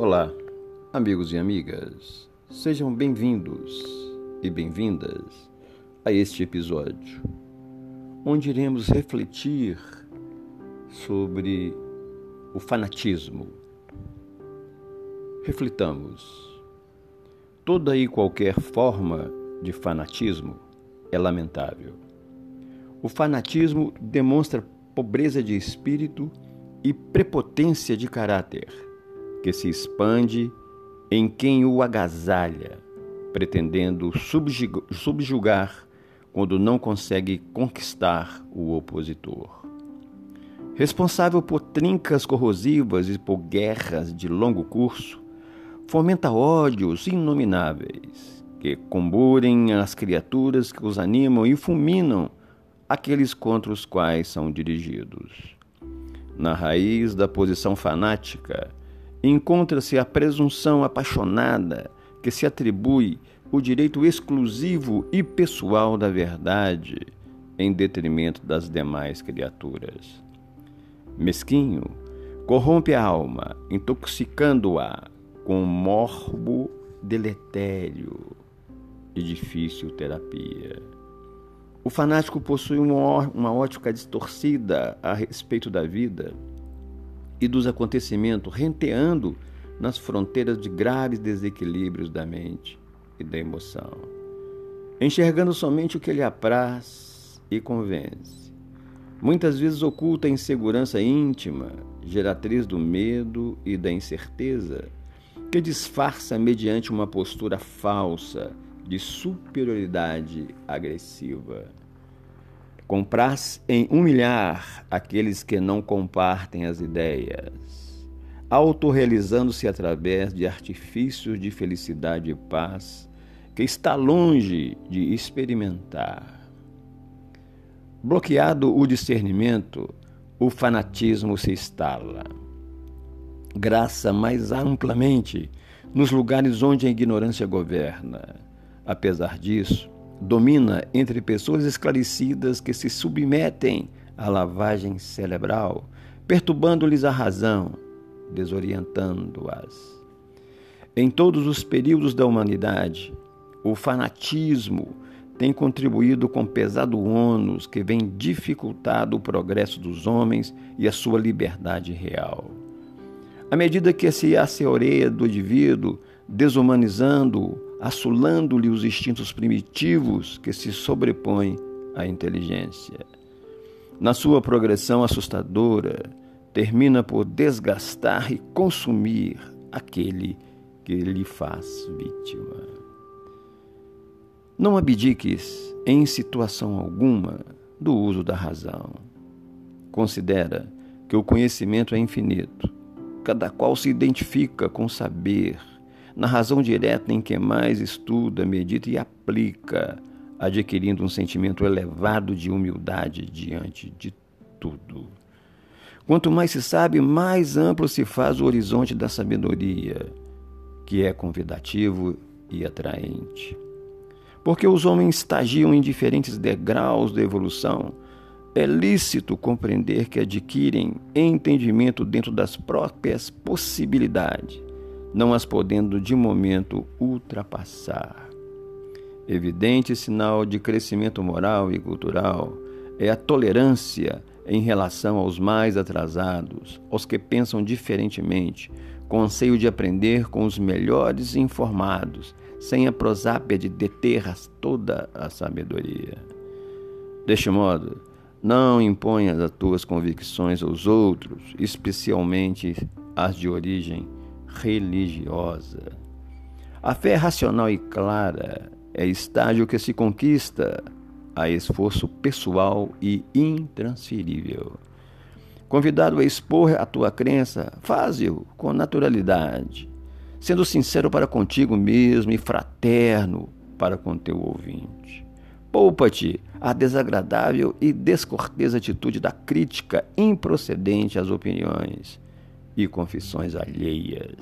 Olá, amigos e amigas, sejam bem-vindos e bem-vindas a este episódio, onde iremos refletir sobre o fanatismo. Reflitamos. Toda e qualquer forma de fanatismo é lamentável. O fanatismo demonstra pobreza de espírito e prepotência de caráter que se expande em quem o agasalha, pretendendo subjugar quando não consegue conquistar o opositor. Responsável por trincas corrosivas e por guerras de longo curso, fomenta ódios inomináveis que comburem as criaturas que os animam e fulminam aqueles contra os quais são dirigidos. Na raiz da posição fanática encontra-se a presunção apaixonada que se atribui o direito exclusivo e pessoal da verdade em detrimento das demais criaturas. Mesquinho, corrompe a alma, intoxicando-a com morbo deletério de difícil terapia. O fanático possui uma ótica distorcida a respeito da vida e dos acontecimentos, renteando nas fronteiras de graves desequilíbrios da mente e da emoção, enxergando somente o que lhe apraz e convence. Muitas vezes oculta a insegurança íntima, geratriz do medo e da incerteza, que disfarça mediante uma postura falsa de superioridade agressiva. Compraz em humilhar aqueles que não compartem as ideias, autorrealizando-se através de artifícios de felicidade e paz que está longe de experimentar. Bloqueado o discernimento, o fanatismo se instala. Graça mais amplamente nos lugares onde a ignorância governa. Apesar disso, domina entre pessoas esclarecidas que se submetem à lavagem cerebral, perturbando-lhes a razão, desorientando-as. Em todos os períodos da humanidade, o fanatismo tem contribuído com pesado ônus que vem dificultado o progresso dos homens e a sua liberdade real. À medida que se asseoreia do indivíduo, desumanizando-o, assolando-lhe os instintos primitivos que se sobrepõem à inteligência. Na sua progressão assustadora, termina por desgastar e consumir aquele que lhe faz vítima. Não abdiques, em situação alguma, do uso da razão. Considera que o conhecimento é infinito, cada qual se identifica com saber na razão direta em que mais estuda, medita e aplica, adquirindo um sentimento elevado de humildade diante de tudo. Quanto mais se sabe, mais amplo se faz o horizonte da sabedoria, que é convidativo e atraente. Porque os homens estagiam em diferentes degraus da evolução, é lícito compreender que adquirem entendimento dentro das próprias possibilidades não as podendo de momento ultrapassar. Evidente sinal de crescimento moral e cultural é a tolerância em relação aos mais atrasados, aos que pensam diferentemente, com anseio de aprender com os melhores informados, sem a prosápia de deter toda a sabedoria. Deste modo, não imponhas as tuas convicções aos outros, especialmente as de origem religiosa. A fé racional e clara é estágio que se conquista a esforço pessoal e intransferível. Convidado a expor a tua crença, faze-o com naturalidade, sendo sincero para contigo mesmo e fraterno para com teu ouvinte. Poupa-te a desagradável e descortês atitude da crítica improcedente às opiniões e confissões alheias.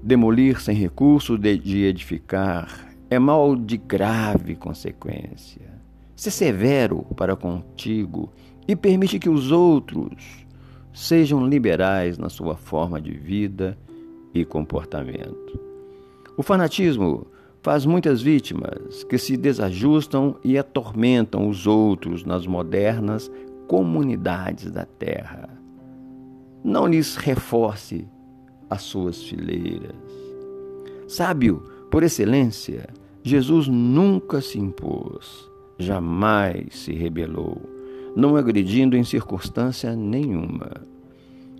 Demolir sem recurso de edificar é mal de grave consequência. Ser severo para contigo e permite que os outros sejam liberais na sua forma de vida e comportamento. O fanatismo faz muitas vítimas que se desajustam e atormentam os outros nas modernas comunidades da terra. Não lhes reforce as suas fileiras. Sábio por excelência, Jesus nunca se impôs, jamais se rebelou, não agredindo em circunstância nenhuma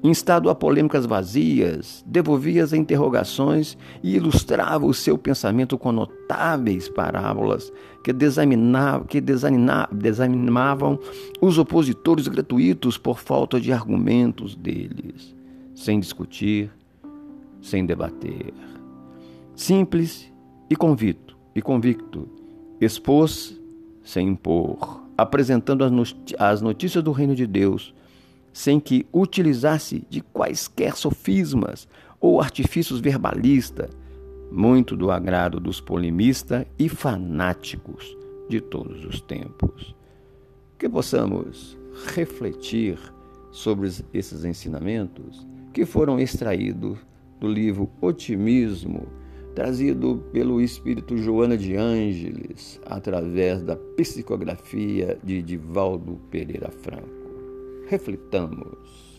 instado a polêmicas vazias, devolvia as interrogações e ilustrava o seu pensamento com notáveis parábolas que, que desanimavam os opositores gratuitos por falta de argumentos deles, sem discutir, sem debater. Simples e convicto, e convicto, expôs sem impor, apresentando as notícias do reino de Deus sem que utilizasse de quaisquer sofismas ou artifícios verbalistas, muito do agrado dos polemistas e fanáticos de todos os tempos. Que possamos refletir sobre esses ensinamentos que foram extraídos do livro Otimismo, trazido pelo espírito Joana de Ângeles, através da psicografia de Divaldo Pereira Franco reflitamos.